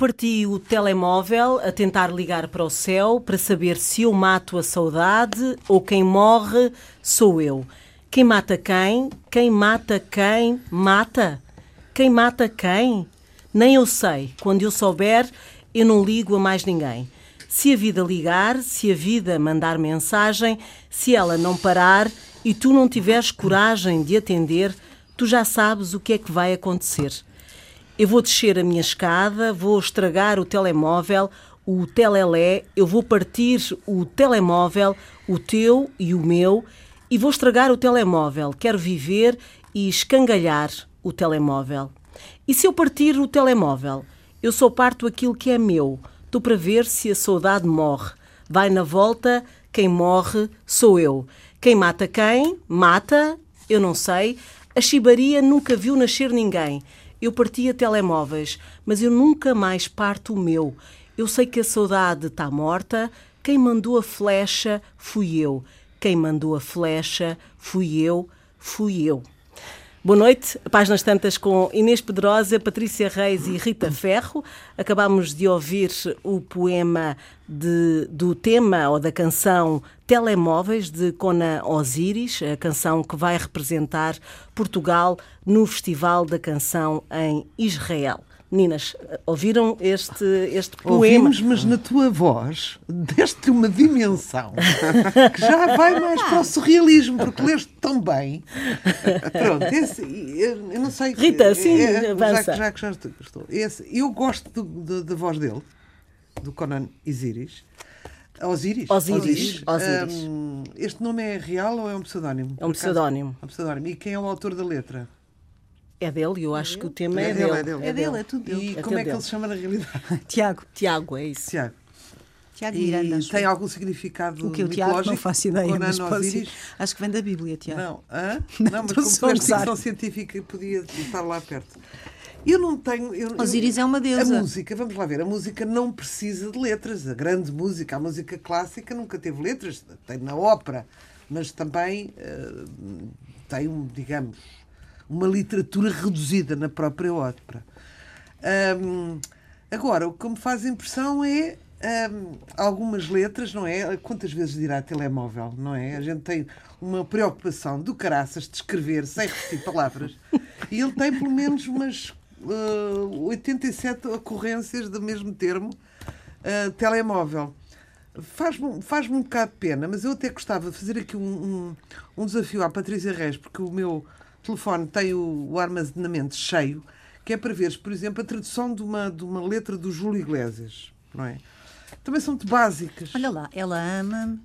Parti o telemóvel a tentar ligar para o céu para saber se eu mato a saudade ou quem morre sou eu. Quem mata quem? Quem mata quem? Mata? Quem mata quem? Nem eu sei. Quando eu souber, eu não ligo a mais ninguém. Se a vida ligar, se a vida mandar mensagem, se ela não parar e tu não tiveres coragem de atender, tu já sabes o que é que vai acontecer. Eu vou descer a minha escada, vou estragar o telemóvel, o telelé, eu vou partir o telemóvel, o teu e o meu, e vou estragar o telemóvel. Quero viver e escangalhar o telemóvel. E se eu partir o telemóvel? Eu só parto aquilo que é meu. Estou para ver se a saudade morre. Vai na volta, quem morre sou eu. Quem mata quem? Mata? Eu não sei. A chibaria nunca viu nascer ninguém. Eu partia telemóveis, mas eu nunca mais parto o meu. Eu sei que a saudade está morta. Quem mandou a flecha fui eu. Quem mandou a flecha fui eu, fui eu. Boa noite, páginas tantas com Inês Pedrosa, Patrícia Reis e Rita Ferro. Acabamos de ouvir o poema de, do tema ou da canção Telemóveis de Conan Osiris, a canção que vai representar Portugal no Festival da Canção em Israel. Meninas, ouviram este, este poema? Ouvimos, mas na tua voz deste uma dimensão que já vai mais para o surrealismo, porque leste tão bem. Pronto, esse, eu não sei. Rita, sim, é, avança. Já, que já estou. Esse, eu gosto da voz dele, do Conan Osiris. Osiris? Osiris. Osiris. Um, este nome é real ou é um pseudónimo? É um pseudónimo. É um pseudónimo. E quem é o autor da letra? É dele, eu acho que o tema é, é, dele, é dele. É dele, é tudo dele. E como é que ele se chama na realidade? Tiago. Tiago, é isso. Tiago. Tiago Miranda. E tem algum significado O que o Tiago não faço ideia, mas Osiris? acho que vem da Bíblia, Tiago. Não, hã? não mas como és ficção científica, podia estar lá perto. Eu não tenho. Eu, Osiris é uma deusa. A música, vamos lá ver, a música não precisa de letras. A grande música, a música clássica nunca teve letras, tem na ópera, mas também uh, tem um, digamos, uma literatura reduzida na própria ópera. Um, agora, o que me faz impressão é um, algumas letras, não é? Quantas vezes dirá telemóvel, não é? A gente tem uma preocupação do caraças de escrever sem repetir palavras e ele tem pelo menos umas uh, 87 ocorrências do mesmo termo uh, telemóvel. Faz-me faz um bocado de pena, mas eu até gostava de fazer aqui um, um, um desafio à Patrícia Reis, porque o meu telefone tem o, o, armazenamento cheio, que é para veres, por exemplo, a tradução de uma, de uma letra do Júlio Iglesias, não é? Também são muito básicas. Olha lá, ela ama.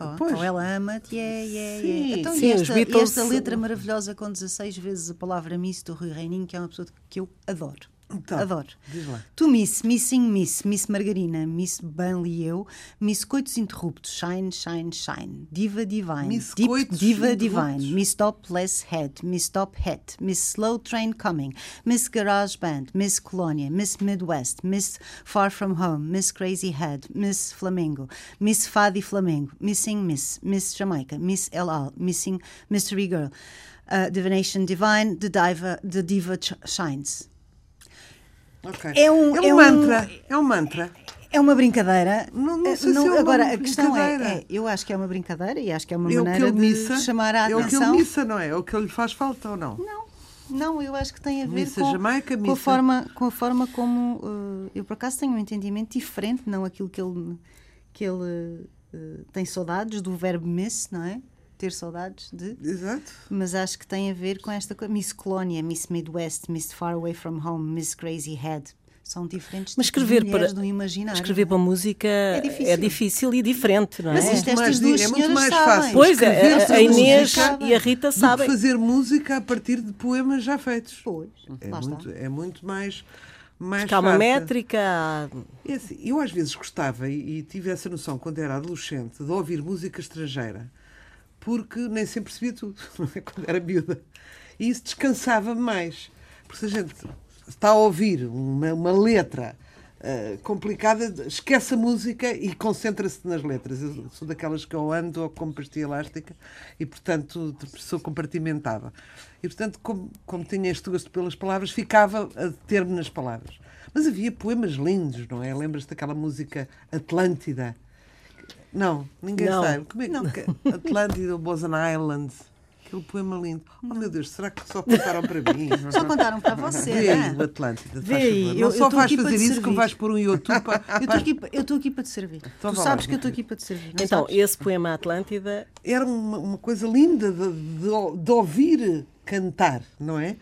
Oh, ou ela ama-te, yeah, yeah, yeah. Então, sim, esta, Beatles... esta letra maravilhosa com 16 vezes a palavra Miss do Rui Reininho, que é uma pessoa que eu adoro. Então, Adoro. Diz lá. Tu Miss, Missing Miss, Miss Margarina, Miss Banley e eu, Miss Coitos Interruptos, Shine, Shine, Shine, Diva Divine, Miss Deep Coitos Diva. Divine, Miss Topless Head, Miss Top Hat, Miss Slow Train Coming, Miss Garage Band, Miss Colonia, Miss Midwest, Miss Far From Home, Miss Crazy Head, Miss Flamengo, Miss Fadi Flamengo, Missing Miss, Miss Jamaica, Miss El Al, Missing Mystery Girl, uh, Divination Divine, The Diva, The Diva Shines. Ok. É um- é um é um- mantra. É um mantra. É uma brincadeira. Não- não Eh, sei se é uma agora, a questão é, é, eu acho que é uma brincadeira e acho que é uma É maneira de missa. chamar a É o que atenção. ele missa, não é? É o que lhe faz falta ou não? Não, não, eu acho que tem a ver Missa com, Jamaica, com, a forma, com a forma como eh, eu por acaso tenho um entendimento diferente, não aquilo que ele, que ele eh, tem saudades do verbo miss, não é? Ter saudades de. Exato. Mas acho que tem a ver com esta coisa. Miss Colónia, Miss Midwest, Miss Far Away from Home, Miss Crazy Head. São diferentes Mas tipos escrever de mulheres para- do imaginário. Escrever para música é difícil. difícil, e diferente, não é? Mas isto estas mais- duas é muito mais sabem. fácil. Pois é, a, Inês e a Rita sabem. fazer música a partir de poemas já feitos. Pois, É lá muito, está. é muito mais, mais Calma métrica. É assim, eu às vezes gostava e, e tive essa noção quando era adolescente de ouvir música estrangeira porque nem sempre percebia tudo, é? quando era miúda. E isso descansava-me mais. Porque se a gente está a ouvir uma, uma letra ah, complicada, esquece a música e concentra-se nas letras. Eu sou daquelas que eu ando como pastilha elástica e, portanto, sou compartimentada. E, portanto, como, como tinha este gosto pelas palavras, ficava a deter-me nas palavras. Mas havia poemas lindos, não é? Lembras-te daquela música Atlântida? Não, ninguém Não. sabe. Como é que Atlântida was an island? Aquele poema lindo. Oh meu Deus, será que só contaram para mim? Só contaram para você, Vê aí né? o Atlântida, Vê aí, eu- Não eu só tô vais fazer isso, servir. como vais pôr um YouTube para... Eu estou aqui, eu para te servir. Então tu sabes lá. que eu estou aqui para te servir. não Então, sabes? esse poema Atlântida, Era uma, uma coisa linda de, de- de ouvir cantar, não é?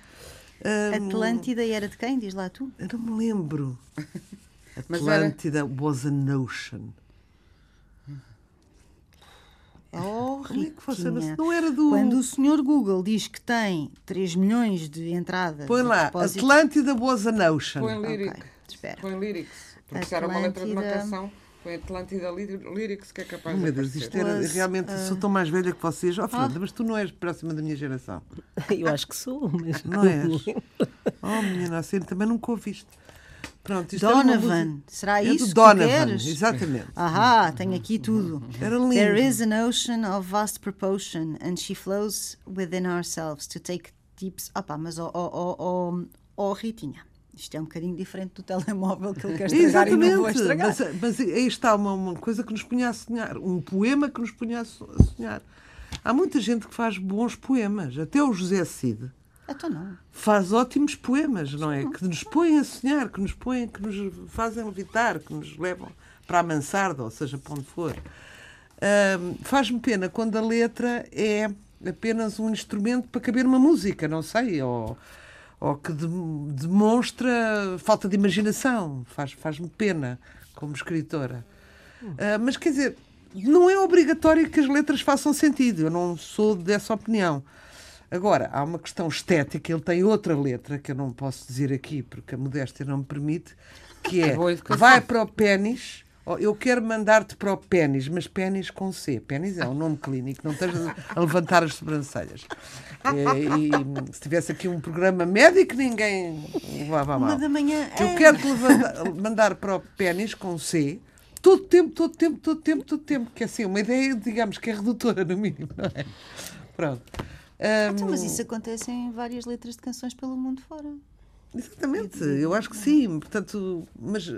Ahm, Atlântida era de quem? Diz lá tu. Eu não me lembro. Atlântida was an ocean. Oh, Como é que não, era do. Quando o senhor Google diz que tem 3 milhões de entradas Põe de lá, depósito- Atlântida was an ocean. Põe Ok, lyric. espera. Põe lyrics. Porque se era uma letra de uma canção, põe Atlântida Ly- Lyrics, que é capaz Oh, de meu Deus, aparecer. isto era realmente. ah, Sou tão mais velha que vocês. Oh, Fernanda, mas tu não és próxima da minha geração. eu acho que sou, mas Não és? Oh, minha nossa, eu também nunca ouviste. Pronto, Donovan. música- Será É isso do que Donovan, tu queres? exatamente. Ahá, tenho aqui tudo. Era lindo. There is an ocean of vast proportion, and she flows within ourselves to take deep. Opa, mas ó oh, oh, oh, oh, Ritinha, isto é um bocadinho diferente do telemóvel que ele quer estragar e não vou Exatamente, estragar. mas, mas aí está uma, uma coisa que nos punha a sonhar, um poema que nos punha a sonhar. Há muita gente que faz bons poemas, até o José Cid Então não. faz ótimos poemas, não é? Que nos põem a sonhar, que nos põem, que nos fazem levitar, que nos levam para a mansarda, ou seja, para onde for. Ahm, Faz-me pena quando a letra é apenas um instrumento para caber uma música, não sei, ou, ou que de- demonstra falta de imaginação. Faz- Faz-me pena como escritora. Ah, mas quer dizer, não é obrigatório que as letras façam sentido. Eu não sou dessa opinião. Agora, há uma questão estética. Ele tem outra letra que eu não posso dizer aqui porque a modéstia não me permite, que é vai para o pênis. Eu quero mandar-te para o pênis, mas pênis com C. Pênis é um nome clínico, não estejas a levantar as sobrancelhas. É, E, se tivesse aqui um programa médico, ninguém levava mal. Uma da manhã. Eu é. quero te levanta- mandar para o pênis com C todo tempo, todo tempo, todo tempo, todo tempo. Que é assim, uma ideia, digamos, que é redutora, no mínimo, não é? Pronto. Então, Ahm, mas isso acontece em várias letras de canções pelo mundo fora. Exatamente, eu acho que sim. Portanto, mas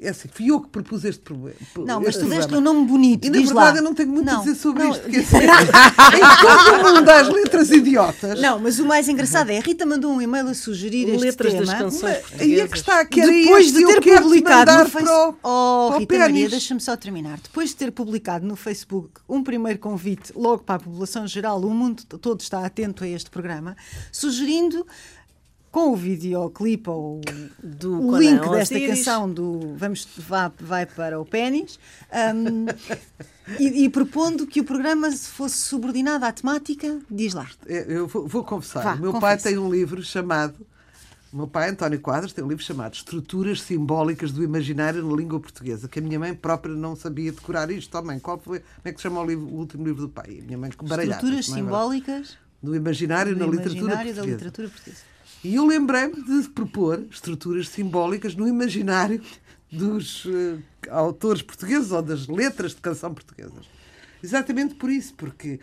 é assim, fui eu que propus este problema. Não, mas este tu deste um nome bonito. E na diz verdade lá. eu não tenho muito a Não, dizer sobre não, isto, porque assim, em todo mundo das letras idiotas. Não, mas o mais engraçado é a Rita mandou um e-mail a sugerir este letras tema. das canções Aí é portuguesas. que está, que depois este, de eu ter publicado no para Facebook. o- Oh, para o Rita Maria, deixa-me só terminar. Depois de ter publicado no Facebook um primeiro convite logo para a população geral, o mundo todo está atento a este programa, sugerindo com o videoclipe ou Do o Conan link desta Osiris. canção do Vamos vá, vai para o pênis um, e, e propondo que o programa fosse subordinado à temática, diz lá. É, Eu vou, vou confessar. Vá, o meu pai tem um livro chamado. O meu pai, António Quadros, tem um livro chamado Estruturas Simbólicas do Imaginário na Língua Portuguesa, que a minha mãe própria não sabia decorar isto. Oh, mãe, qual foi, como é que se chama o, livro- o último livro do pai? A minha mãe. Estruturas é simbólicas do imaginário do na literatura imaginário da portuguesa. literatura portuguesa. E eu lembrei-me de propor estruturas simbólicas no imaginário dos eh, autores portugueses ou das letras de canção portuguesas. Exatamente por isso, porque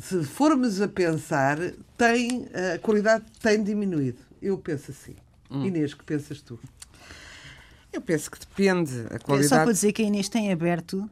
se formos a pensar, tem, a qualidade tem diminuído. Eu penso assim. Hum. Inês, que pensas tu? Eu penso que depende. A É só qualidade. para dizer que a Inês tem aberto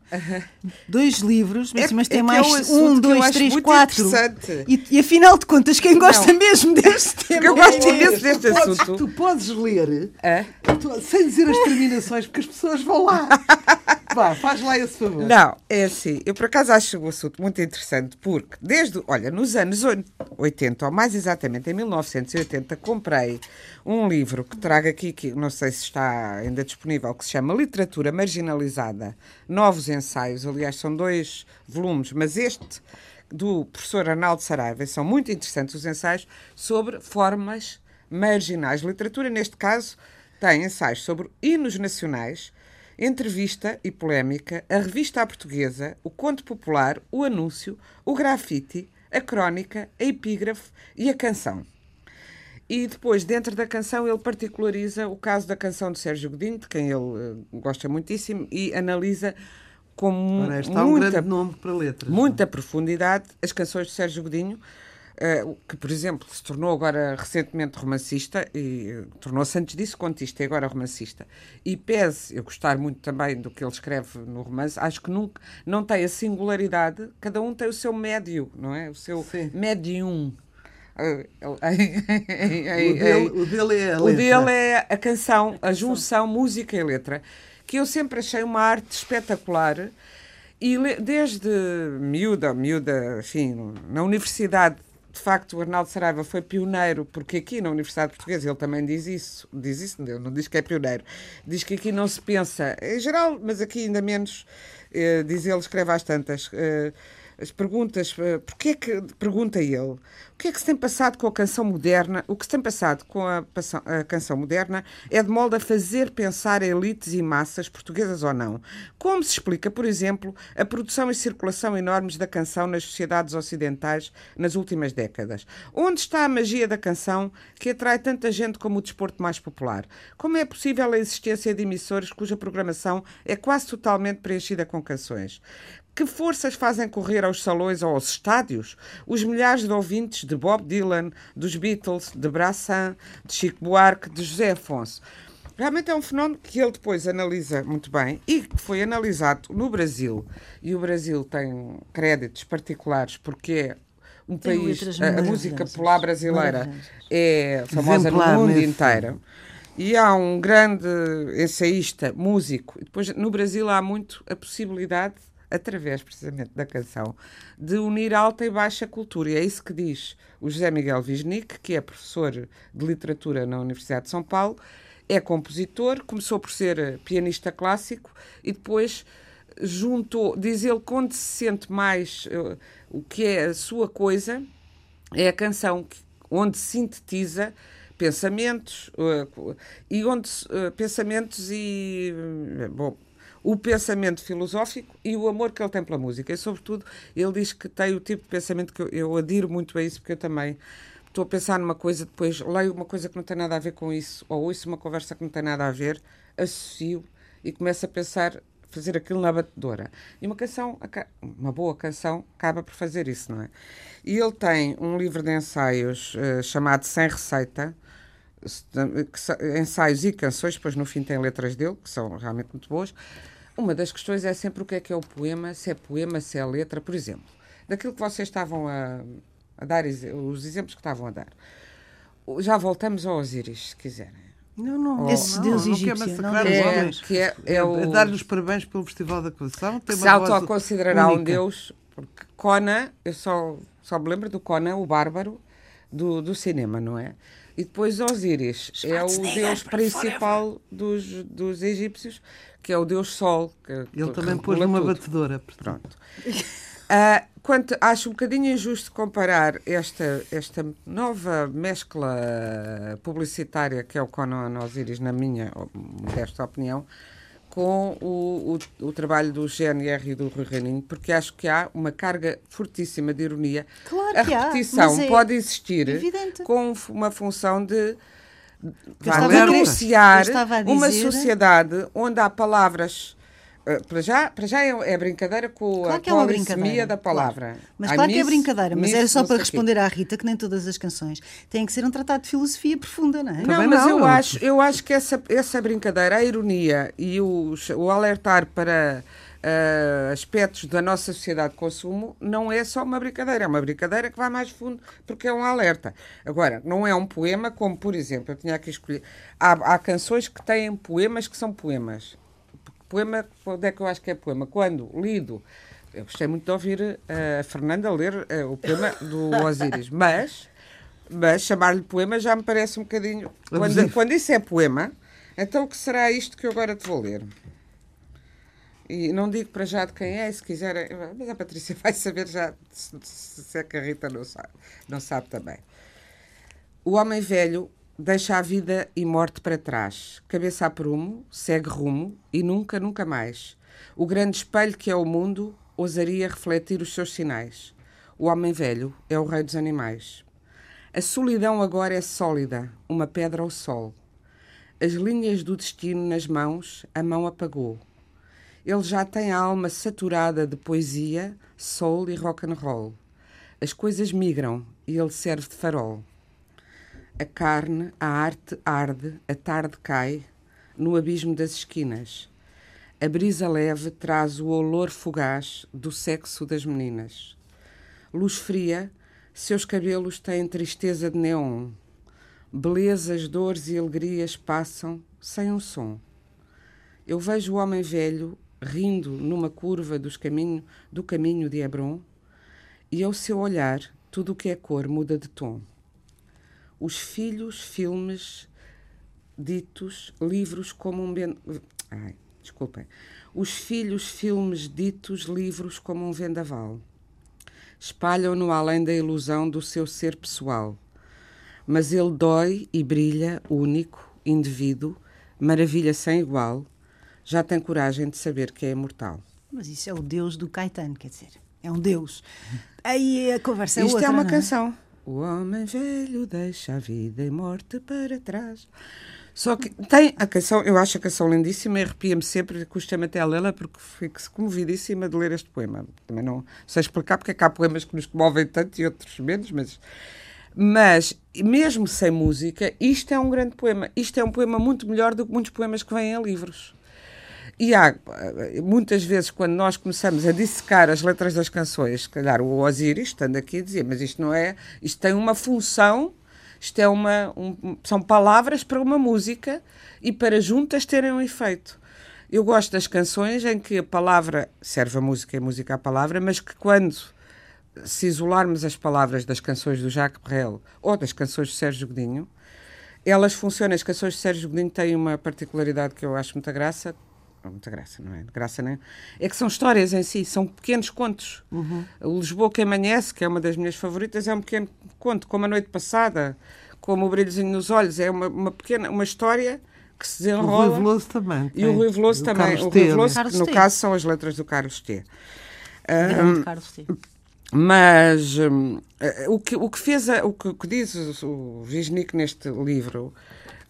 dois livros, mas, É- mas é tem que mais é um um, dois, três, quatro. interessante. E, e afinal de contas, quem gosta Não. mesmo deste tema? Porque eu é gosto Inês. imenso deste Podes- assunto. tu podes ler Hã? tu- sem dizer as terminações, porque as pessoas vão lá. Vá, faz lá esse favor. Não, é assim. Eu por acaso acho o assunto muito interessante porque, desde, olha, nos anos oit- 80, ou mais exatamente em 1980, comprei um livro que trago aqui, que não sei se está ainda disponível, que se chama Literatura Marginalizada, Novos Ensaios. Aliás, são dois volumes, mas este do professor Arnaldo Saraiva são muito interessantes os ensaios sobre formas marginais. Literatura, neste caso, tem ensaios sobre hinos nacionais, entrevista e polémica, a revista à portuguesa, o conto popular, o anúncio, o grafite, a crónica, a epígrafe e a canção. E depois, dentro da canção, ele particulariza o caso da canção de Sérgio Godinho, de quem ele eh, gosta muitíssimo, e analisa com mu- Ora, está um muita grande nome para letras. muita profundidade as canções de Sérgio Godinho, uh, que, por exemplo, se tornou agora recentemente romancista e uh, tornou-se antes disso contista e agora romancista. E pese eu gostar muito também do que ele escreve no romance, acho que nunca não tem a singularidade, cada um tem o seu médio, não é? O seu Sim. médium. O dele, o dele é a O letra. dele é a canção, a junção música e letra, que eu sempre achei uma arte espetacular. E desde miúda, miúda, enfim, na universidade, de facto, o Arnaldo Saraiva foi pioneiro, porque aqui na Universidade Portuguesa ele também diz isso, diz isso, não diz que é pioneiro, diz que aqui não se pensa, em geral, mas aqui ainda menos, eh, diz ele, escreve às tantas, eh, as perguntas, eh, porque é que, pergunta ele, o que é que se tem passado com a canção moderna? O que se tem passado com a, a canção moderna é de modo a fazer pensar elites e massas, portuguesas ou não. Como se explica, por exemplo, a produção e circulação enormes da canção nas sociedades ocidentais nas últimas décadas? Onde está a magia da canção que atrai tanta gente como o desporto mais popular? Como é possível a existência de emissores cuja programação é quase totalmente preenchida com canções? Que forças fazem correr aos salões ou aos estádios os milhares de ouvintes de Bob Dylan, dos Beatles, de Brassin, de Chico Buarque, de José Afonso? Realmente é um fenómeno que ele depois analisa muito bem e que foi analisado no Brasil. E o Brasil tem créditos particulares porque é um Tem país, a, música popular brasileira é famosa Exemplar no mundo mesmo. inteiro. E há um grande ensaísta, músico. E depois, no Brasil, há muito a possibilidade, através precisamente da canção, de unir alta e baixa cultura. E é isso que diz o José Miguel Wisnik, que é professor de literatura na Universidade de São Paulo, é compositor, começou por ser pianista clássico e depois juntou, diz ele, quando se sente mais eh, o que é a sua coisa, é a canção que- onde sintetiza pensamentos uh, e onde uh, pensamentos e uh, bom o pensamento filosófico e o amor que ele tem pela música e sobretudo ele diz que tem o tipo de pensamento que eu, eu adiro muito a isso porque eu também estou a pensar numa coisa depois leio uma coisa que não tem nada a ver com isso ou ouço uma conversa que não tem nada a ver associo e começo a pensar fazer aquilo na batedora. E uma canção, uma boa canção, acaba por fazer isso, não é? E ele tem um livro de ensaios eh, chamado Sem Receita, ensaios e canções, depois no fim tem letras dele, que são realmente muito boas. Uma das questões é sempre o que é que é o poema, se é poema, se é letra, por exemplo. Daquilo que vocês estavam a, a dar, os exemplos que estavam a dar. Já voltamos ao Osíris, se quiserem. Não, não, Esse não, deus não quer egípcio, massacrar não os é- homens. que é- é o- dar-lhe os parabéns pelo Festival da Canção. Tem se autoconsiderará um deus, porque Conan, eu só, só me lembro do Conan, o bárbaro do, do cinema, não é? E depois Osíris é o deus principal dos, dos egípcios, que é o deus Sol. Que, Ele também pôs numa tudo. batedora. portanto. Pronto. Ah, quanto, acho um bocadinho injusto comparar esta, esta nova mescla publicitária que é o Conan Osiris, na minha modesta opinião, com o, o, o trabalho do GNR e do Rui Reininho, porque acho que há uma carga fortíssima de ironia. Claro a que há, repetição mas é pode existir evidente. com uma função de denunciar uma sociedade onde há palavras. Eh, para já, para já é, é brincadeira com Claro a que é uma brincadeira. da palavra. Mas Há claro que é miss, brincadeira, mas miss, era só para responder à Rita que nem todas as canções têm que ser um tratado de filosofia profunda, não é? Não, Também mas não, eu acho, eu acho que essa, essa brincadeira, a ironia e o, o alertar para ah, aspectos da nossa sociedade de consumo não é só uma brincadeira, é uma brincadeira que vai mais fundo porque é um alerta. Agora, não é um poema como, por exemplo, eu tinha aqui escolhido. Há, há canções que têm poemas que são poemas. Poema, quando é que eu acho que é poema? Quando lido. Eu gostei muito de ouvir eh, a Fernanda ler eh, o poema do Osíris, mas, mas chamar-lhe poema já me parece um bocadinho. Quando, quando isso é poema, então o que será isto que eu agora te vou ler? E não digo para já de quem é, se quiser, mas a Patrícia vai saber já se, se é que a Rita não sabe, não sabe também. O homem velho deixa a vida e morte para trás, cabeça a prumo, segue rumo e nunca, nunca mais. O grande espelho que é o mundo ousaria refletir os seus sinais. O homem velho é o rei dos animais. A solidão agora é sólida, uma pedra ao sol. As linhas do destino nas mãos, a mão apagou. Ele já tem a alma saturada de poesia, soul e rock and roll. As coisas migram e ele serve de farol. A carne, a arte arde, a tarde cai no abismo das esquinas. A brisa leve traz o olor fugaz do sexo das meninas. Luz fria, seus cabelos têm tristeza de neon. Belezas, dores e alegrias passam sem um som. Eu vejo o homem velho rindo numa curva dos caminho, do caminho de Hebron, e ao seu olhar tudo o que é cor muda de tom. Os filhos, filmes, ditos, livros como um ben... Ai, desculpem. Os filhos, filmes, ditos, livros como um vendaval. Espalham-no além da ilusão do seu ser pessoal. Mas ele dói e brilha, único, indivíduo, maravilha sem igual, já tem coragem de saber que é imortal. Mas isso é o Deus do Caetano, quer dizer, é um Deus. Aí a conversa é Isto outra. é uma canção. O homem velho deixa a vida e morte para trás. Só que tem a canção, eu acho a canção lindíssima e arrepia-me sempre, custa-me até a lê-la porque fico comovidíssima de ler este poema. Também não sei explicar porque é que há poemas que nos comovem tanto e outros menos, mas. Mas, mesmo sem música, isto é um grande poema. Isto é um poema muito melhor do que muitos poemas que vêm em livros. E há, muitas vezes, quando nós começamos a dissecar as letras das canções, se calhar o Osiris, estando aqui a dizer, mas isto não é, isto tem uma função, isto é uma, um, são palavras para uma música e para juntas terem um efeito. Eu gosto das canções em que a palavra serve a música e música a palavra, mas que quando se isolarmos as palavras das canções do Jacques Brel ou das canções de Sérgio Godinho, elas funcionam. As canções de Sérgio Godinho têm uma particularidade que eu acho muita graça, muita graça, não é? Graça nem. É que são histórias em si, são pequenos contos. Uhum. O Lisboa que amanhece, que é uma das minhas favoritas, é um pequeno conto, como a noite passada, como o brilhozinho nos olhos, é uma, uma pequena, uma história que se desenrola. O Rui Veloso também. E o Rui Veloso também. O Rui Veloso, que no caso são as letras do Carlos T. Um, Carlos T. Mas um, o, que, o que fez, a, o, que, o que diz o Wisnik neste livro, uh,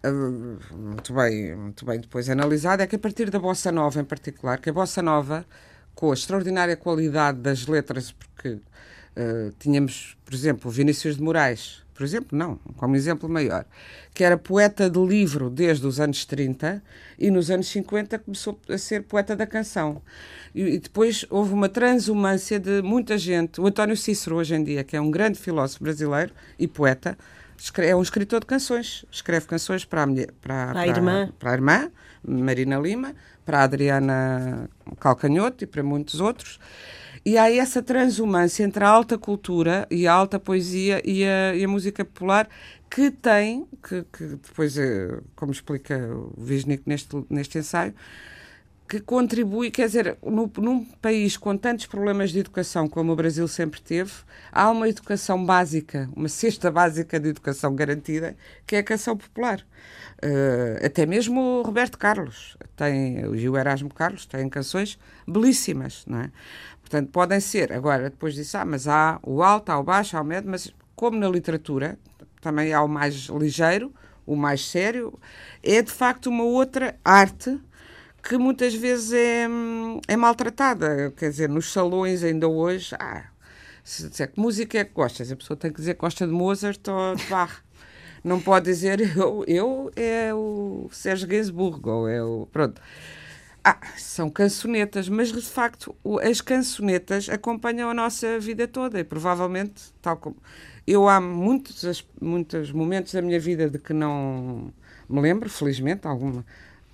muito bem, muito bem depois analisado, é que a partir da Bossa Nova em particular, que a Bossa Nova, com a extraordinária qualidade das letras, porque uh, tínhamos, por exemplo, Vinícius de Moraes, por exemplo, não, como exemplo maior, que era poeta de livro desde os anos 30 e nos anos 50 começou a ser poeta da canção. E, e depois houve uma transumância de muita gente. O António Cícero, hoje em dia, que é um grande filósofo brasileiro e poeta, é um escritor de canções. Escreve canções para a, mulher, para, para, a irmã. Para a irmã, Marina Lima, para a Adriana Calcanhoto e para muitos outros. E há essa transumância entre a alta cultura e a alta poesia e a, e a música popular que tem, que, que, depois, como explica o Wisnik neste, neste ensaio, que contribui, quer dizer, no, num país com tantos problemas de educação como o Brasil sempre teve, há uma educação básica, uma cesta básica de educação garantida, que é a canção popular. Uh, até mesmo o Roberto Carlos tem, e o Erasmo Carlos têm canções belíssimas, não é? Portanto, podem ser, agora, depois disso, ah, mas há o alto, há o baixo, há o médio, mas como na literatura, também há o mais ligeiro, o mais sério, é de facto uma outra arte que muitas vezes é, é maltratada. Quer dizer, nos salões ainda hoje, ah, se disser que música é que gostas, a pessoa tem que dizer que gosta de Mozart ou de Bach. Não pode dizer eu, eu é o Sérgio Gainsbourg ou é o. Pronto. Ah, são cançonetas, mas de facto as cançonetas acompanham a nossa vida toda e provavelmente, tal como. Eu há muitos, muitos momentos da minha vida de que não me lembro, felizmente, alguma,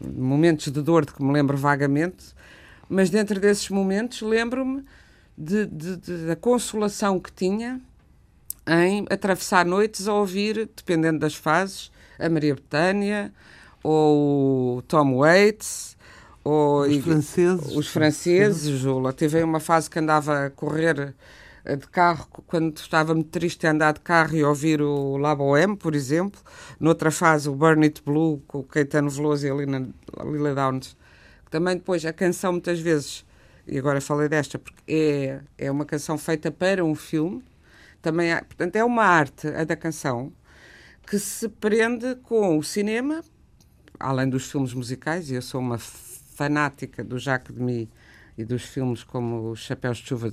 momentos de dor de que me lembro vagamente, mas dentro desses momentos lembro-me de, de, de, da consolação que tinha em atravessar noites a ouvir, dependendo das fases, a Maria Betânia ou o Tom Waits ou, os franceses. Os franceses, Jula. Tive uma fase que andava a correr de carro, quando estava muito triste andar de carro e ouvir o La Bohème, por exemplo. Noutra fase, o Burn It Blue, com o Caetano Veloso e a Lila, a Lila Downs. Também depois, a canção muitas vezes, e agora falei desta, porque é, é uma canção feita para um filme. Também há, portanto, é uma arte, a da canção, que se prende com o cinema, além dos filmes musicais, e eu sou uma fanática do Jacques Demy e dos filmes como Os Chapéus de Chuva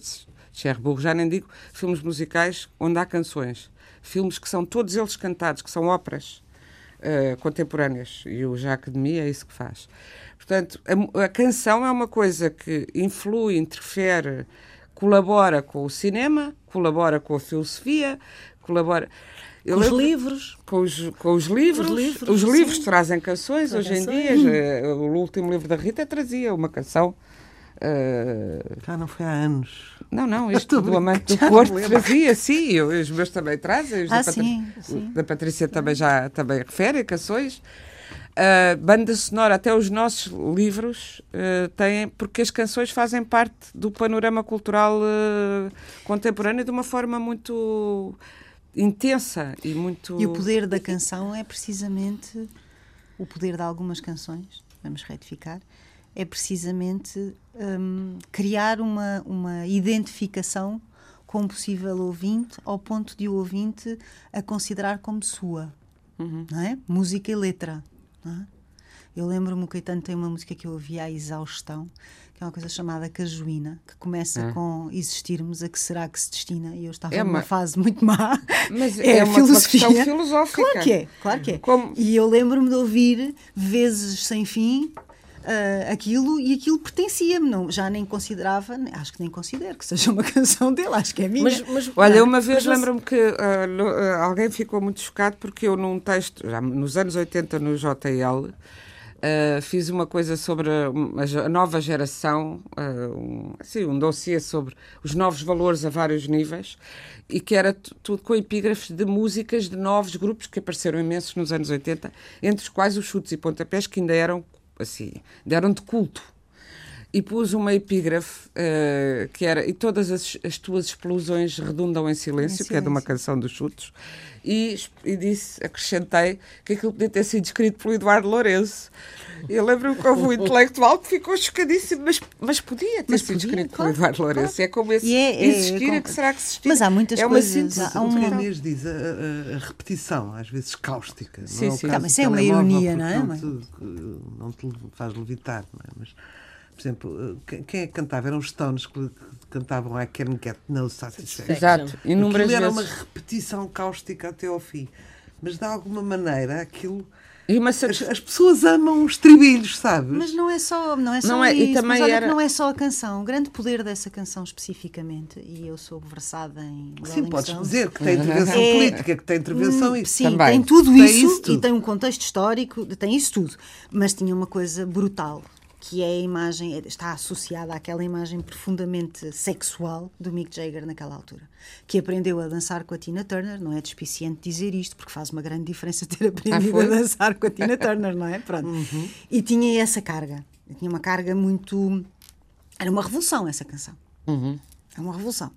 Cherbourg, já nem digo filmes musicais onde há canções. Filmes que são todos eles cantados, que são óperas uh, contemporâneas. E o Já Academia é isso que faz. Portanto, a, a, canção é uma coisa que influi, interfere, colabora com o cinema, colabora com a filosofia, colabora. Eu com os livros. Com os, com os livros. Os livros, os livros trazem canções hoje em dia. O último livro da Rita trazia uma canção. Uh... Já não foi há anos. Não, não, este do Amante do Porto trazia, sim, os meus também trazem. Os ah, da, sim, sim. da Patrícia também já também refere canções. Uh, banda sonora, até os nossos livros uh, têm, porque as canções fazem parte do panorama cultural uh, contemporâneo de uma forma muito intensa e muito. E o poder da canção é precisamente o poder de algumas canções, vamos retificar, é precisamente um, criar uma, uma identificação com um possível ouvinte, ao ponto de o ouvinte a considerar como sua. Uhum. Não é? Música e letra. É? Eu lembro-me, o Caetano tem uma música que eu ouvi à exaustão, que é uma coisa chamada Cajuína, que começa é. com existirmos, a que será que se destina? E eu estava é numa uma... fase muito má. Mas é, é uma, filosofia. Uma filosófica. Claro que é, claro que é. Como... E eu lembro-me de ouvir vezes sem fim Uh, aquilo e aquilo pertencia-me, não, já nem considerava, acho que nem considero que seja uma canção dele, acho que é minha. Mas, mas Olha, uma vez lembro-me que uh, no, uh, alguém ficou muito chocado porque eu, num texto, já nos anos 80 no JL, fiz uma coisa sobre a, a nova geração, um, assim, um dossiê sobre os novos valores a vários níveis e que era tudo com epígrafes de músicas de novos grupos que apareceram imensos nos anos 80, entre os quais os chutes e pontapés que ainda eram assim, deram de culto. E pus uma epígrafe uh, que era E todas as, as, tuas explosões redundam em silêncio, em silêncio, que é de uma canção dos chutos, e, e disse, acrescentei que aquilo podia ter sido escrito pelo Eduardo Lourenço. Eu lembro-me que houve um intelectual que ficou chocadíssimo, mas, mas podia ter mas sido podia, escrito claro, pelo Eduardo Lourenço. Claro. É como esse, é, é, existir, é, é, que será que existir? Mas há muitas é uma coisas. Há uma... O que diz, a, a, repetição, às vezes cáustica. Sim, não sim. É mas é uma ironia, não é? Não te, não te faz levitar, não é? Mas, exemplo, quem é que cantava? Eram os Stones que cantavam I Can Get No Satisfaction. Exato. Inúmeras aquilo vezes. era uma repetição cáustica até ao fim. Mas de alguma maneira aquilo. As, as, pessoas amam os tribilhos, sabes? Mas não é só, não é só não é, isso. E também mas era... não é só a canção. O grande poder dessa canção especificamente, e eu sou versada em Sim, podes dizer que tem intervenção é... política, que tem intervenção hum, isso. Sim, também. tem tudo isso, tem isso tudo. e tem um contexto histórico, tem isso tudo. Mas tinha uma coisa brutal, que é a imagem, está associada àquela imagem profundamente sexual do Mick Jagger naquela altura, que aprendeu a dançar com a Tina Turner, não é despiciente dizer isto, porque faz uma grande diferença ter aprendido ah, a dançar com a Tina Turner, não é? Pronto. Uhum. E tinha essa carga, tinha uma carga muito... Era uma revolução essa canção. Uhum. É uma revolução.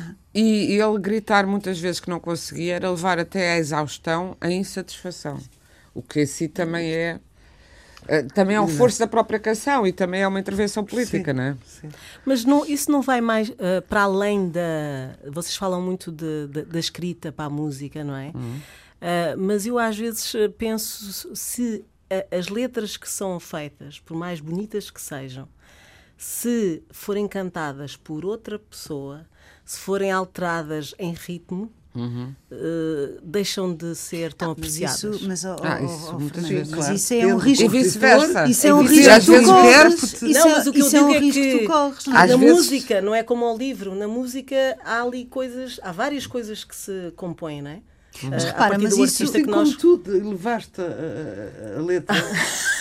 É? E ele gritar muitas vezes que não conseguia era levar até à exaustão a insatisfação, o que assim também é também é um forço da própria canção e também é uma intervenção política, sim, não é? Sim. Mas não, isso não vai mais uh, para além da. Vocês falam muito de, de, da escrita para a música, não é? Uhum. Uh, mas eu às vezes penso se as letras que são feitas, por mais bonitas que sejam, se forem cantadas por outra pessoa, se forem alteradas em ritmo, Uhum. Uh, deixam de ser tão ah, apreciadas. Mas isso, mas, oh, ah, isso, oh, vezes, mas isso é um risco. E vice-versa. Isso é um risco que tu corres. Isso não, mas o que eu digo é, é que, corres. Na vezes... música, não é como ao livro, na música há ali coisas, há várias coisas que se compõem, não é? Mas uh, repara, mas isso assim que nós... como tu levaste a, a, a letra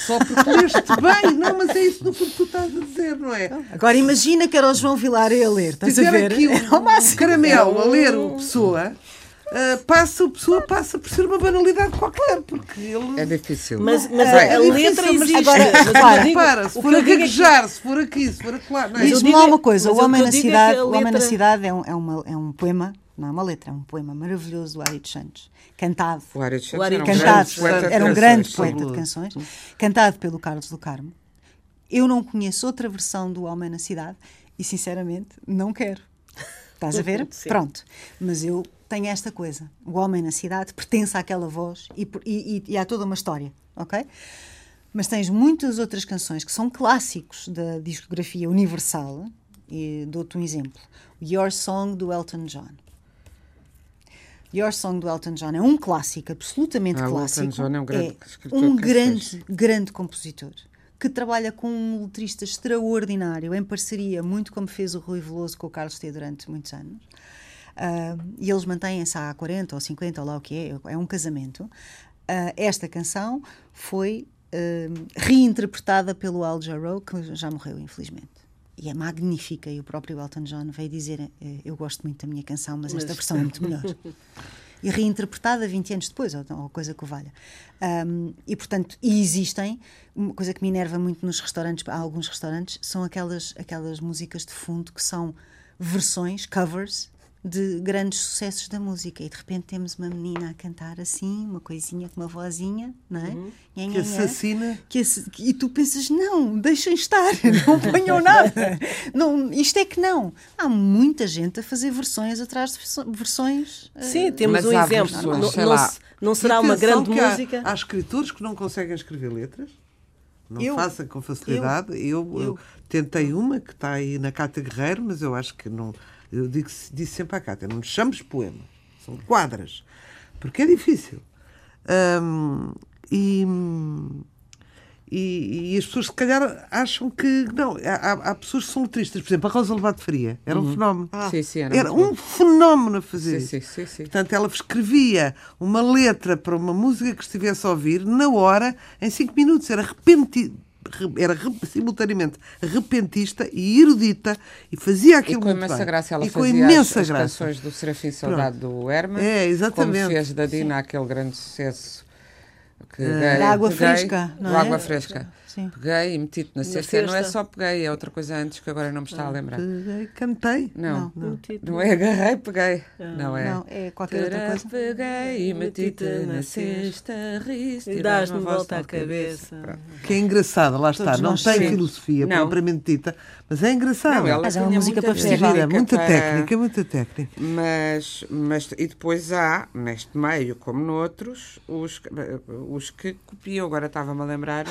só porque leste bem, não, mas é isso no fundo que tu estás a dizer, não é? Agora imagina que era o João Vilar a ler, estás a ver? Aqui um, um caramelo a ler o Pessoa, Uh, passa, a pessoa passa por ser uma banalidade qualquer, porque ele. É difícil. Mas, mas uh, a, a letra existe. Agora, mas para, se for a gaguejar, se for aqui, se for. Não é? Diz-me lá uma coisa: o homem, na cidade, é o homem na cidade é um, é, uma, é um poema não é uma letra, é um poema maravilhoso do Ari Santos, cantado. O Ari Santos era, um cantado, grande era um grande poeta de canções, cantado pelo Carlos do Carmo. Eu não conheço outra versão do Homem na Cidade e, sinceramente, não quero. Estás a ver? Pronto. Mas eu tenho esta coisa. O Homem na Cidade pertence àquela voz e, e, e há toda uma história, ok? Mas tens muitas outras canções que são clássicos da discografia universal e dou-te um exemplo. Your Song do Elton John. Your Song do Elton John é um clássico, absolutamente Ah, o Elton clássico. John é um grande escritor um de grande, grande compositor que trabalha com um letrista extraordinário, em parceria, muito como fez o Rui Veloso com o Carlos T durante muitos anos. Ah, e eles mantêm-se há 40 ou 50, ou lá o que é, é um casamento. Ah, esta canção foi ah, reinterpretada pelo Al Jarreau, que já morreu, infelizmente. E é magnífica, e o próprio Elton John veio dizer: eh, Eu gosto muito da minha canção, mas esta versão é muito melhor. e reinterpretada 20 anos depois, ou, ou coisa que o valha. Um, e, portanto, e existem, uma coisa que me enerva muito nos restaurantes, há alguns restaurantes, são aquelas, aquelas músicas de fundo que são versões, covers, de grandes sucessos da música. E de repente temos uma menina a cantar assim, uma coisinha com uma vozinha, não é? Nha, Que nha, nha. assassina. Que esse- e tu pensas, não, deixem estar, não ponham nada. Não, isto é que não. Há muita gente a fazer versões atrás de versões. eh, Sim, temos Mas um há exemplo. versões, Não, sei não lá. não será uma grande que há- música. Há, escritores que não conseguem escrever letras. Não Eu- façam com facilidade. Eu, eu, eu- tentei uma que está aí na Cátia Guerreiro, mas eu acho que não. Eu digo, disse sempre à Cátia: não chames poema, são quadras. Porque é difícil. Hum, e, e, e as pessoas, se calhar, acham que. Não, há, há- pessoas que são letristas. Por exemplo, a Rosa Lobato Faria era um fenómeno. Sim, sim, era era um fenómeno a fazer. Sim, sim, sim. Portanto, ela escrevia uma letra para uma música que estivesse a ouvir na hora, em cinco minutos. Era repenti re- era simultaneamente repentista e erudita e fazia E aquilo com muito imensa bem. graça ela e com fazia imensa as, as graça. canções do Serafim Saudade do Herman. É, exatamente. Como fez da Dina aquele grande sucesso. Que peguei- Da água fresca, não é? água fresca. Sim. Peguei e meti-te na Na cesta. Não é cesta. só peguei, é outra coisa antes que agora não me está a lembrar. Eh, Cantei. Não, Não. não, é agarrei, peguei. Não é. Não, é qualquer outra coisa. Peguei e meti-te na cesta, riste E dás-me volta à cabeça. Pronto. Que é engraçada, lá está. Todos Não tem sim. filosofia Não. propriamente dita, mas é engraçada. Não, ela Mas é uma música muita para festejar. Gira, técnica muita para- técnica, muita técnica. Mas, mas e depois há, neste meio como noutros, os, os que copiam. Agora estava-me a lembrar.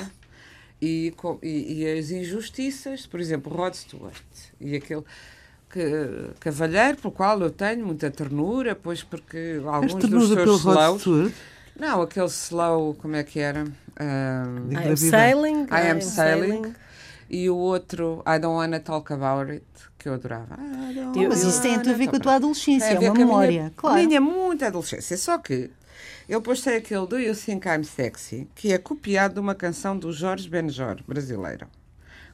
E, e, e as injustiças, por exemplo, Rod Stewart e aquele que, cavalheiro pelo qual eu tenho muita ternura, pois porque alguns dos seus Rod slows. Stewart? Não, aquele slow, como é que era? Um, Digo I am sailing. I am sailing. E o outro, I don't wanna talk about it, que eu adorava. Mas isso tem tudo a ver com a tua adolescência, é uma memória, minha, claro. Minha muita adolescência. Só que ele depois tem aquele Do You Think I'm Sexy, que é copiado de uma canção do Jorge Benjor, brasileiro.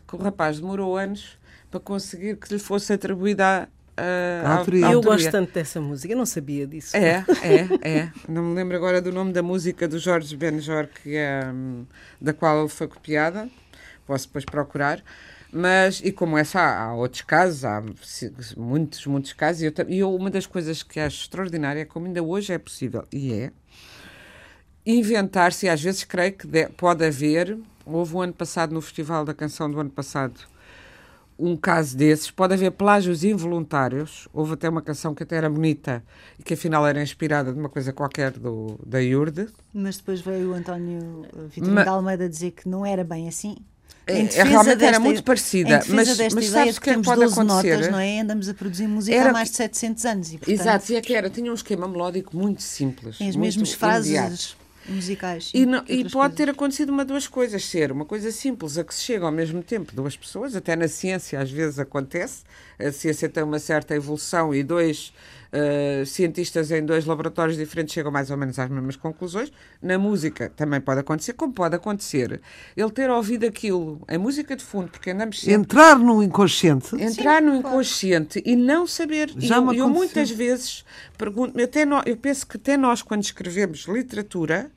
Que o rapaz demorou anos para conseguir que lhe fosse atribuída a, A autoria. Eu gosto tanto dessa música, eu não sabia disso. É, é, é. Não me lembro agora do nome da música do Jorge Benjor, que é, hum, da qual ele foi copiada. Posso depois procurar. Mas, e como essa, há, há outros casos, há muitos, muitos casos. E eu, e eu, uma das coisas que acho extraordinária é como ainda hoje é possível, e é, inventar-se, às vezes creio que de- pode haver, houve o ano passado, no Festival da Canção do ano passado, um caso desses, pode haver plágios involuntários. Houve até uma canção que até era bonita e que afinal era inspirada de uma coisa qualquer do, da Iurde. Mas depois veio o António Vitorino Ma- de Almeida dizer que não era bem assim. É, Em é, defesa realmente era muito parecida, mas, desta mas ideia sabes o que que é que temos pode 12 acontecer? notas, não é? Andamos a produzir música Era há mais de 700 anos. E, portanto, Exato, e é que era, tinha um esquema melódico muito simples. Tem as muito mesmas frases imediato. musicais. E, não- e pode ter coisas. acontecido uma duas coisas, ser uma coisa simples a que se chega ao mesmo tempo duas pessoas, até na ciência às vezes acontece, a ciência tem uma certa evolução e dois eh, cientistas em dois laboratórios diferentes chegam mais ou menos às mesmas conclusões. Na música também pode acontecer, como pode acontecer ele ter ouvido aquilo em música de fundo, porque andamos sempre Entrar no inconsciente. entrar no inconsciente e não saber. E Já eu, eu muitas vezes pergunto, até nó- eu penso que até nós, quando escrevemos literatura,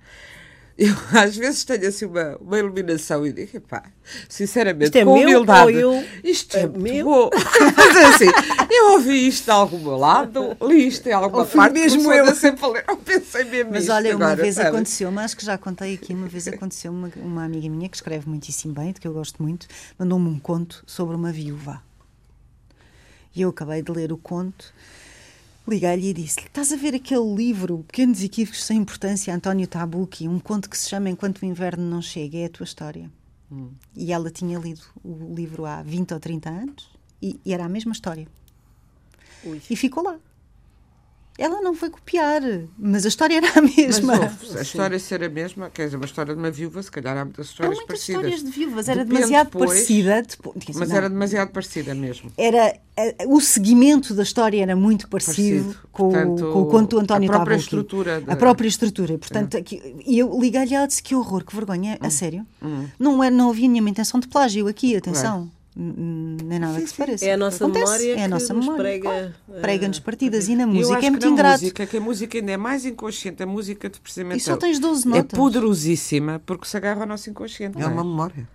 eu às vezes tenho assim uma, uma iluminação e digo, pá, sinceramente, Isto é com meu humildade, eu- isto é, é meu? bom. Mas é assim, eu ouvi isto de algum lado, li isto em alguma Ou parte, mesmo eu. sempre a ler, eu pensei mesmo Mas olha, uma agora, vez sabe? aconteceu, mas acho que já contei aqui, uma vez aconteceu uma, uma amiga minha que escreve muitíssimo bem, de que eu gosto muito, mandou-me um conto sobre uma viúva. E eu acabei de ler o conto, liguei-lhe e disse-lhe: Estás a ver aquele livro, Pequenos Equívocos Sem Importância, António Tabucchi, um conto que se chama Enquanto o Inverno Não Chega, é a tua história. E ela tinha lido o livro há 20 ou 30 anos E, e era a mesma história. Ui. E ficou lá. Ela não foi copiar, mas a história era a Mas mesma. ouve, a história ser a mesma, quer dizer, uma história de uma viúva, se calhar há muitas Há histórias muitas parecidas. histórias de viúvas, era Depende demasiado depois, parecida. depo- quer dizer, Mas não, era demasiado parecida mesmo. era eh, o seguimento da história era muito parecido, Parecido. Com, o- Portanto, com o conto do António a própria estrutura da- A própria estrutura. Portanto, aqui- e eu liguei-lhe e ela disse que horror, que vergonha, Hum. a sério. Não, é, não havia nenhuma intenção de plágio aqui, atenção. N- Nem nada que se pareça. É a nossa Acontece, memória é a que nossa nos memória. prega, Claro. eh, Prega-nos partidas. E na música é muito ingrato. música, que a música ainda é mais inconsciente, a música de precisamente E só tens 12 é notas. poderosíssima porque se agarra ao nosso inconsciente. É não uma memória.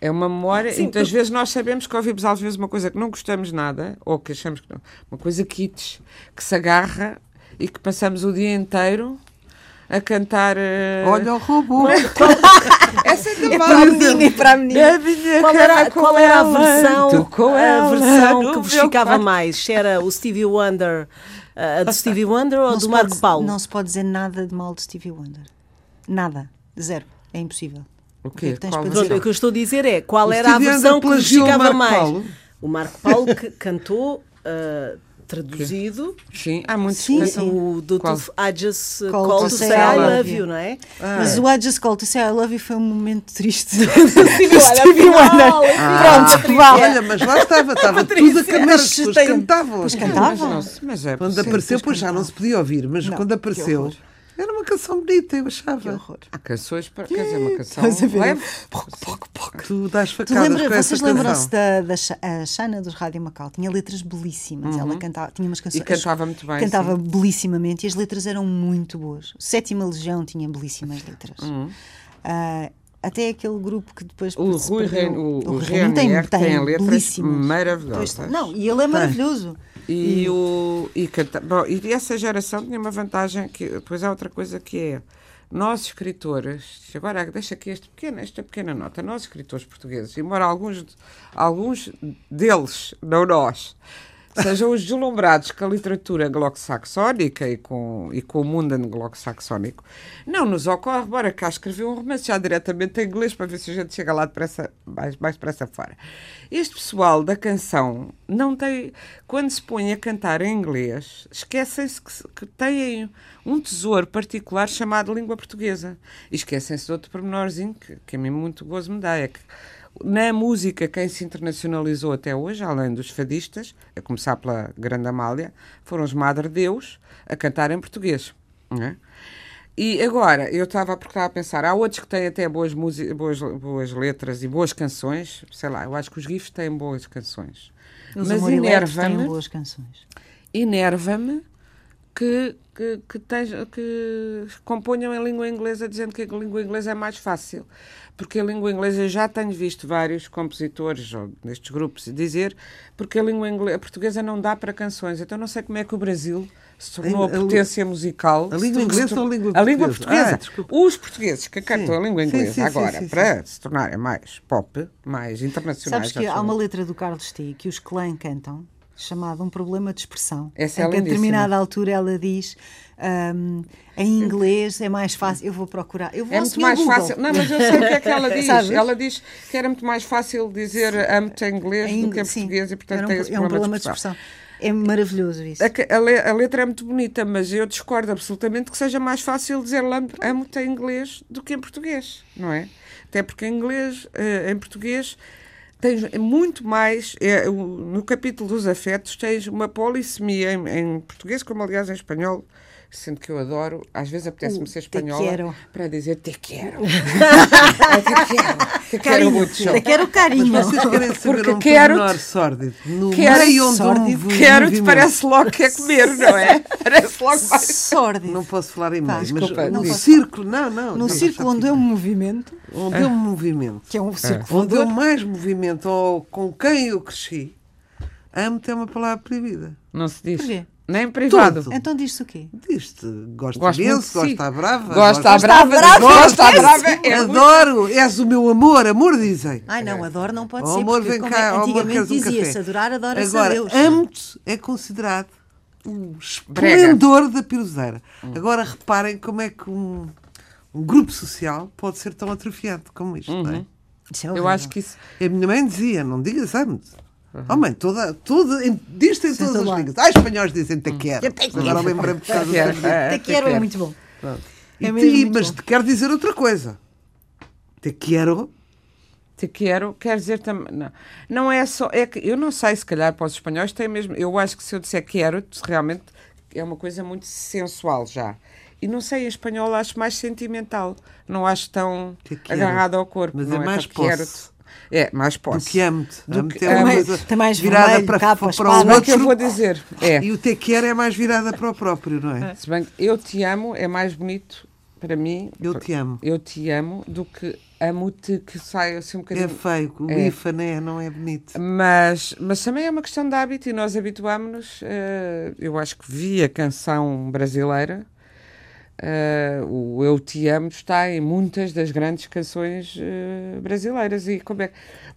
É uma memória, Sim, e muitas vezes nós sabemos que ouvimos às vezes uma coisa que não gostamos nada, ou que achamos que não, uma coisa kits, que se agarra e que passamos o dia inteiro a cantar. eh, Olha o robô. essa é da É para a menina e para a menina. Qual era, com qual era a versão, com a versão que vos ficava quarto. mais? Se era o Stevie Wonder, a do Stevie Wonder ou a Não do se Marco pode- Paulo? Não se pode dizer nada de mal de Stevie Wonder. Nada. Zero. É impossível. O O que quê? é que tens Qual para versão? Pronto, o que eu estou a dizer é qual O era a Stevie versão Wonder que vos o ficava mais? Paulo? O Marco Paulo que cantou ah, traduzido Sim, há muitos Sim, que o do Qual? I just uh, Call call to to say I I love you. you, não é? Mas o I Just Call to Say I Love You foi um momento triste. Stevie Wonder. Ah, Pronto, vá. Olha, mas lá estava, estava tudo a caminhar, as pessoas cantavam. Pois Mas, cantava. não se- mas é Quando apareceu, pois já não se podia ouvir, mas quando apareceu, canção bonita, eu Que achava. horror. Há canções para. Quer dizer, uma canção. Estás a ver? leve. Tu dás Tu facadas lembra, com vocês lembram-se da, da Xana dos Rádio Macau? Tinha letras belíssimas. Ela cantava, tinha umas canções. Uhum. E cantava muito bem, Cantava sim. belíssimamente e as letras eram muito boas. Sétima Legião tinha belíssimas letras. Ah, até aquele grupo que depois. O Rui perdeu. Rein- o- o Rein Reinier tem letras belíssimas. maravilhosas. Pois, não, e ele é maravilhoso. E, o, e, canta, bom, e essa geração tinha uma vantagem que depois há outra coisa que é nós escritores, agora deixa aqui este pequeno, esta pequena nota, nós escritores portugueses, embora alguns, alguns deles, não nós, sejam os deslumbrados com a literatura anglo-saxónica e com, e com o mundo anglo-saxónico, não nos ocorre, bora cá escrever um romance já diretamente em inglês para ver se a gente chega lá depressa, mais, mais depressa fora. Este pessoal da canção não tem. Quando se põe a cantar em inglês, esquecem-se que, que têm um tesouro particular chamado língua portuguesa. E esquecem-se de outro pormenorzinho que, que a mim muito gozo me dá. É que na música, quem se internacionalizou até hoje, além dos fadistas, a começar pela Grande Amália, foram os Madre Deus a cantar em português. não é? E agora, eu estava porque estava a pensar, há outros que têm até boas, boas, boas letras e boas canções, sei lá, eu acho que os GIFs têm boas canções. Os Mas enerva-me, boas canções. enerva-me que, que, que, teja- que componham em língua inglesa dizendo que a língua inglesa é mais fácil. Porque a língua inglesa, eu já tenho visto vários compositores nestes grupos dizer porque a língua inglesa, a portuguesa não dá para canções. Então não sei como é que o Brasil se tornou a A- a- potência musical. a língua inglesa ou a língua A língua portuguesa? portuguesa. Ah. Os portugueses que cantam Sim. a língua inglesa sim, sim, agora, sim, sim. para se tornarem mais pop, mais internacionais. Sabes que há uma letra do Carlos T que os clã cantam, chamada Um Problema de Expressão. Essa é em que a determinada altura ela diz ahm, em inglês é mais fácil. Eu vou procurar. Eu vou É muito mais Google. fácil. Não, mas eu sei o que é que ela diz. Sabes? ela diz que era muito mais fácil dizer amo-te em inglês Em do que em sim. português e, portanto, um, tem esse é um problema, de expressão. É maravilhoso isso. A, a le- a letra é muito bonita, mas eu discordo absolutamente que seja mais fácil dizer amo-te em inglês do que em português, não é? Até porque em inglês, eh, em português, tens muito mais. é, no capítulo dos afetos, tens uma polissemia em, em português, como aliás em espanhol. Sendo que eu adoro, às vezes apetece-me ser te espanhola quero. para dizer te quero. Ai, te quero. Te quero muito. Até quero carinho. Mas vocês querem saber Porque um pormenor sórdido. No Quero- meio onde sórdido. Quero-te movimento- parece logo que é comer, não é? Parece logo mais. Sórdido. Não posso falar em meio, desculpa, mas no círculo, não, não. No círculo onde é um movimento, Onde é um movimento. que é um círculo Onde é voador, mais movimento, ou com quem eu cresci, amo-te é uma palavra proibida. Não se diz. Porquê? Nem em privado. Tudo. Então diz-se o quê? Diz-te, gosto, Gosto imenso, gosto si. à brava. Gosto à gosto- brava, gosto à brava. Adoro, É adoro, és o meu amor, amor dizem. Ai não, adoro não pode Oh, ser, amor, porque vem cá, é- oh, amor, antigamente um dizia-se adorar, adora-se a Agora, Deus. amo-te é considerado um Brega. esplendor da piroseira. Agora reparem como é que um, um grupo social pode ser tão atrofiante como isto, não é? Isso é Eu acho que isso. A minha mãe dizia, não digas amo-te. Oh, mãe, toda, toda, em- diz-te em Sim, todas as línguas. Ah, espanhóis dizem te quero. Agora lembrei-me por causa É, Te quero é muito bom. E É muito mas bom. te quero dizer outra coisa. Te quero. Te quero, quer dizer também. Não, não é só. É que, eu não sei, se calhar para os espanhóis tem mesmo. Eu acho que se eu disser quero, realmente é uma coisa muito sensual já. E não sei, em espanhol acho mais sentimental. Não acho tão agarrado ao corpo. Mas não é mais te quero-te. posse. É, mais Do posse. que amo-te. Do Amo-te que- é uma é coisa tem mais virada vermelho, para, capa, para o é que eu vou outro. dizer? É. E o te quero é mais virada para o próprio, não é? Se bem que eu te amo é mais bonito para mim. Eu te amo. Eu te amo do que amo-te que sai assim um É bocadinho. feio. O É. IFA não é, não é bonito. Mas, mas também é uma questão de hábito e nós habituámos-nos. eh, eu acho que vi a canção brasileira. Eh, o Eu Te Amo está em muitas das grandes canções eh, brasileiras. E como é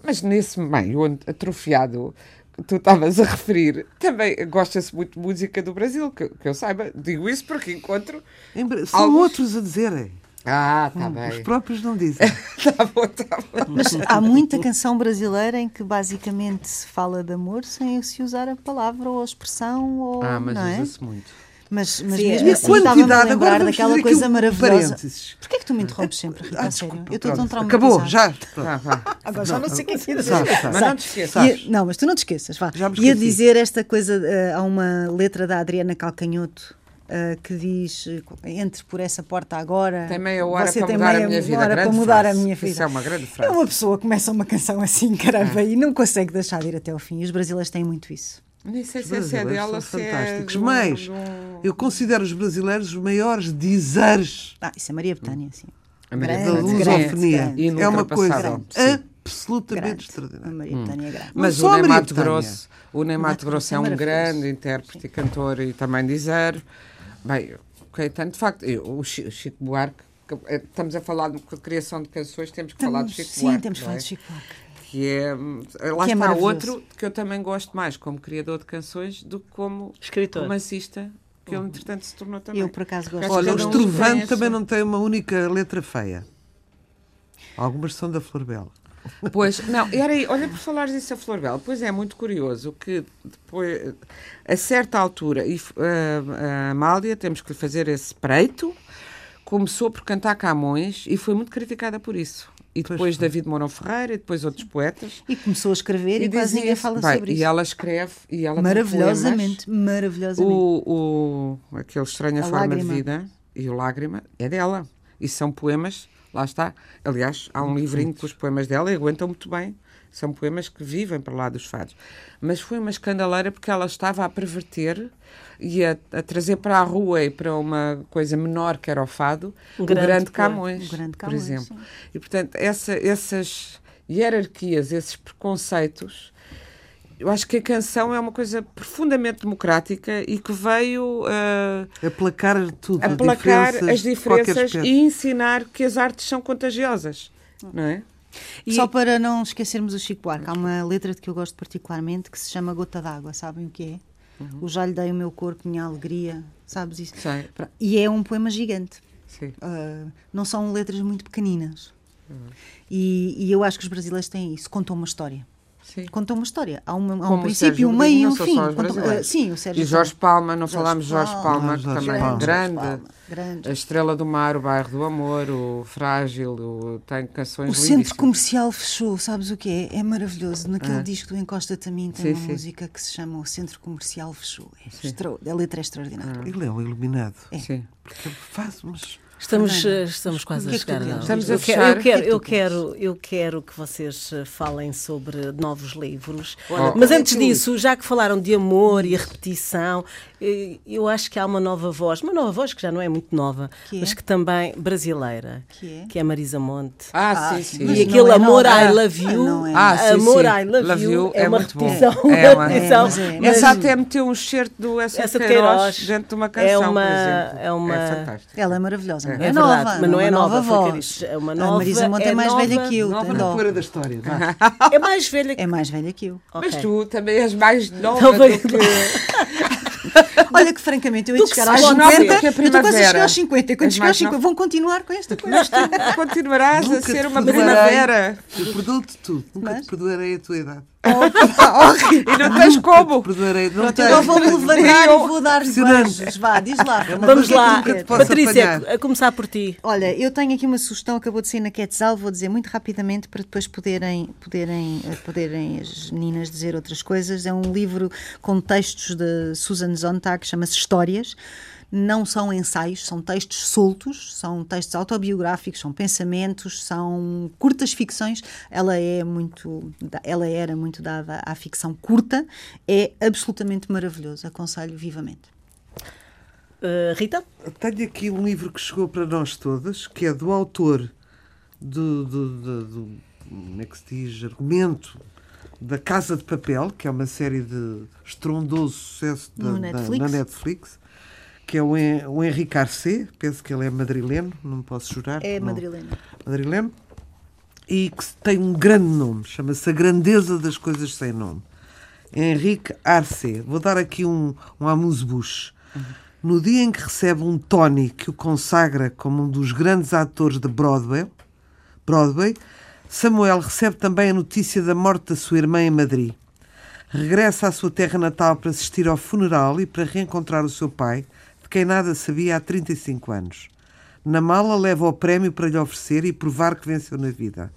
Mas nesse meio onde- atrofiado que tu estavas a referir, também gosta-se muito de música do Brasil, que, que eu saiba. Digo isso porque encontro. Em São Alguns- outros a dizerem. Ah, está Os bem. próprios não dizem. Está bom, está bom. Mas há muita canção brasileira em que basicamente se fala de amor sem se usar a palavra ou a expressão ou Ah, mas não é? usa-se muito. Mas, mas Sim, mesmo é. A assim estava-me a quantidade, agora lembrar daquela coisa um maravilhosa. parênteses. Porquê é que tu me interrompes sempre, Rita? Ah, a sério? desculpa, Eu estou tão traumatizada. Acabou, já. Vá, vá. Agora já não sei o que é que ia dizer. Mas não te esqueças. Não, mas tu não te esqueças, vá. Ia dizer esta coisa, eh, há uma letra da Adriana Calcanhoto eh, que diz eh, entre por essa porta agora. Tem meia hora você para tem mudar a meia minha vida. hora para mudar frase. a minha Isso vida. é uma grande É frase. uma pessoa que começa uma canção assim, caramba, e não consegue deixar de ir até ao fim. E os brasileiros têm muito isso. Nem sei se essa é dela, são se é fantásticos. de um- Mas de um- eu considero os brasileiros os maiores dizeres Ah, isso é Maria Betânia, sim. A Maria Grande, da lusofonia. grande. É uma coisa sim. absolutamente Grande. A extraordinária. Maria Betânia é grande. Mas o a Ney Maria Mato Betânia. Grosso, o Ney Mato Grosso é um grande intérprete e cantor e também dizer. Bem, ok, tanto de facto, eu, o Chi- o Chico Buarque, que, eh, estamos a falar de criação de canções, temos que falar do Chico sim, Buarque. temos que falar é? de Chico Buarque. Que é, hum, lá Que é está maravilhoso. outro que eu também gosto mais como criador de canções do que como Escritor. romancista, que ele entretanto se tornou também. Eu, por acaso, gosto. Olha, o Estrovante também não tem uma única letra feia. Algumas são da Flor Bela. Pois, não, era aí, olha por falares disso a Flor Bela, pois é muito curioso que depois, a certa altura, e a Amália, temos que lhe fazer esse preito, começou por cantar Camões e foi muito criticada por isso. E Pois depois foi. David Mourão Ferreira e depois outros poetas. E começou a escrever e, quase ninguém fala Bem, sobre E isso. ela escreve, e ela Maravilhosamente, maravilhosamente. o, o, aquele Estranha A Forma Lágrima. de Vida e o Lágrima é dela. E são poemas, lá está. Aliás, há um livrinho com os poemas dela e aguentam muito bem. São poemas que vivem para lá dos fados. Mas foi uma escandaleira porque ela estava a perverter e a, a trazer para a rua e para uma coisa menor que era o fado, Um o grande. Camões, O grande por Camões, exemplo. sim. E, portanto, essa, essas hierarquias, esses preconceitos, eu acho que a canção é uma coisa profundamente democrática e que veio ah, Aplacar tudo. aplacar diferenças as diferenças e ensinar que as artes são contagiosas, não é? E- Só para não esquecermos o Chico Buarque, há uma letra de que eu gosto particularmente que se chama Gota d'Água, sabem o que é? Uhum. O já lhe dei o meu corpo, minha alegria, sabes isso? Sei, E é um poema gigante. Ah, não são letras muito pequeninas. Uhum. E, e eu acho que os brasileiros têm isso, contam uma história. Sim. Contam uma história. Há, uma, há um princípio, um meio e um fim. brasileiros. ah, sim, o Sérgio E Jorge Palma, não Jorge falámos de Jorge Palma. Ah, que também é grande. Grande. A Estrela do Mar, o Bairro do Amor, o Frágil, o... tem canções O centro lindíssimas. comercial fechou, sabes o que é? É maravilhoso. Naquele Ah. disco do Encosta-te a mim tem Sim, uma sim. música que se chama O Centro Comercial Fechou. É extra... A letra é extraordinária. Ele é um iluminado. Sim. Porque ele faz umas. Estamos, eh, estamos quase a que é que chegar. não? Estamos a eu, quero, fechar. eu, quero, que é que eu, queres? quero, eu quero que vocês eh, falem sobre novos livros. Olha, Mas é antes que disso, já que falaram de amor e repetição, eh, eu acho que há uma nova voz, uma nova voz que já não é muito nova, Que é? mas que também brasileira, Que é? a Marisa Monte. Ah, Ah, sim, sim. E aquele é amor. I love you, Ah, é. Sim, amor sim. I love, Love you, é, é uma muito bom. repetição. É uma- repetição, é- Essa até meteu um excerto do Essa, Queiroz, dentro de uma é canção, uma- por exemplo. é uma- fantástico. Ela é maravilhosa, não é, É nova. verdade, mas não é uma nova, eu voz. É uma A nova, Marisa Monte é, é mais nova, velha que eu. Nova na da história. É mais velha que É mais velha que eu. Mas tu também és mais nova Talvez- do que... Olha que francamente eu ia chegar aos pode 50. dizer que a Eu estou quase a chegar aos 50. E quando chegar aos mais 50 nova. vão continuar com esta coisa. Mas tu continuarás a ser uma primavera. Eu perdoo-te tudo. Nunca te perdoarei a tua idade. E não tens como. Perdoarei, não tenho. eu vou-me levantar e vou dar Impressionante. beijos. Vá, diz lá. Vamos é lá, posso Patrícia, apanhar. a começar por ti. Olha, eu tenho aqui uma sugestão, acabou de sair na Quetzal, vou dizer muito rapidamente para depois poderem, poderem, eh, poderem as meninas dizer outras coisas. É um livro com textos de Susan Sontag, chama-se Histórias. Não são ensaios, são textos soltos, são textos autobiográficos, são pensamentos, são curtas ficções. Ela é muito, ela era muito dada à ficção curta, é absolutamente maravilhoso, aconselho vivamente. Uh, Rita? Tenho aqui um livro que chegou para nós todas, que é do autor do, do, do, do- como é que se diz, argumento da Casa de Papel, que é uma série de estrondoso sucesso da- da- na Netflix, que é o, Hen- o Henrique Arcet, penso que ele é madrileno, não posso jurar. É não- madrilena. madrileno, e que tem um grande nome, chama-se A Grandeza das Coisas Sem Nome. Henrique Arce. Vou dar aqui um, um amuse-bouche. No dia em que recebe um Tony que o consagra como um dos grandes atores de Broadway, Broadway, Samuel recebe também a notícia da morte da sua irmã em Madrid. Regressa à sua terra natal para assistir ao funeral e para reencontrar o seu pai, de quem nada sabia há 35 anos. Na mala leva o prémio para lhe oferecer e provar que venceu na vida.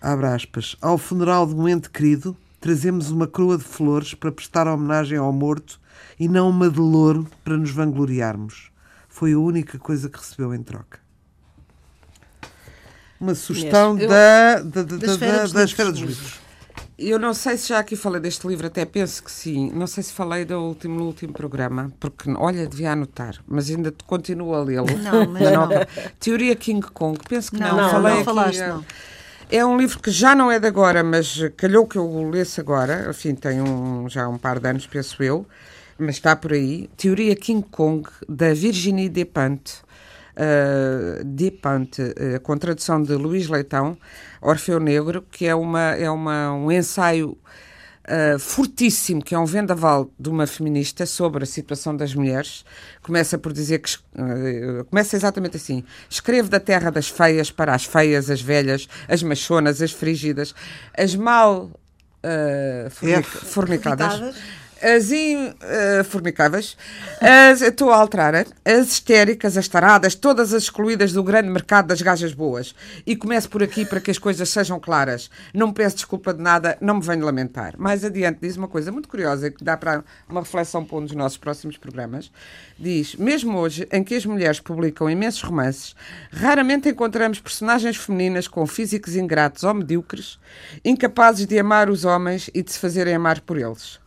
Abre aspas. Ao funeral de um ente querido, trazemos uma coroa de flores para prestar homenagem ao morto e não uma de louro para nos vangloriarmos. Foi a única coisa que recebeu em troca. Uma sugestão Eu- da, da, da, Da da, Esfera dos Livros. Eu não sei se já aqui falei deste livro, até penso que sim. Não sei se falei do último, no último programa, porque, olha, devia anotar, mas ainda continuo a lê-lo. Não, mas não. Teoria King Kong, penso que não. Não, falei não falaste, eh, não. É um livro que já não é de agora, mas calhou que eu o lesse agora. Enfim, tem um, já um par de anos, penso eu, mas está por aí. Teoria King Kong, da Virginie Despentes. Uh, Despentes, uh, com tradução de Luís Leitão, Orfeu Negro, que é, uma, é uma, um ensaio uh, fortíssimo, que é um vendaval de uma feminista sobre a situação das mulheres. Começa por dizer que. uh, começa exatamente assim: escreve da terra das feias para as feias, as velhas, as machonas, as frígidas, as mal. uh, fornic- fornicadas. As in, uh, fornicáveis, as, estou a alterar, hein? as histéricas, as taradas, todas as excluídas do grande mercado das gajas boas. E começo por aqui para que as coisas sejam claras. Não peço desculpa de nada, não me venho lamentar. Mais adiante diz uma coisa muito curiosa que dá para uma reflexão para um dos nossos próximos programas. Diz: Mesmo hoje, em que as mulheres publicam imensos romances, raramente encontramos personagens femininas com físicos ingratos ou medíocres, incapazes de amar os homens e de se fazerem amar por eles.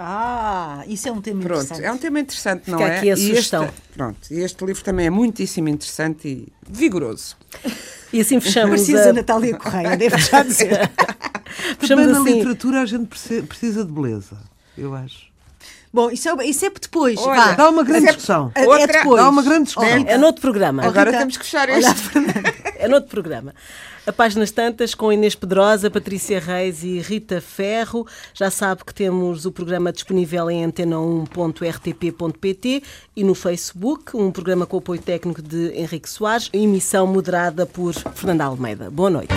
Ah, isso é um tema Pronto, interessante. é um tema interessante, não Fica é? aqui a E este- sugestão. pronto, e este livro também é muitíssimo interessante e vigoroso. E assim fechamos Precisa a... Natália Correia, devo já dizer. Também na assim. literatura a gente precisa de beleza, eu acho. Bom, isso é, isso é depois. Olha, vá. Dá uma grande é- discussão. É- é outra- depois. Dá uma grande discussão. É noutro programa. Agora Rita, temos que fechar olha, este. É noutro programa. A Páginas Tantas com Inês Pedrosa, Patrícia Reis e Rita Ferro. Já sabe que temos o programa disponível em antena1.rtp.pt e no Facebook, um programa com apoio técnico de Henrique Soares, emissão moderada por Fernanda Almeida. Boa noite.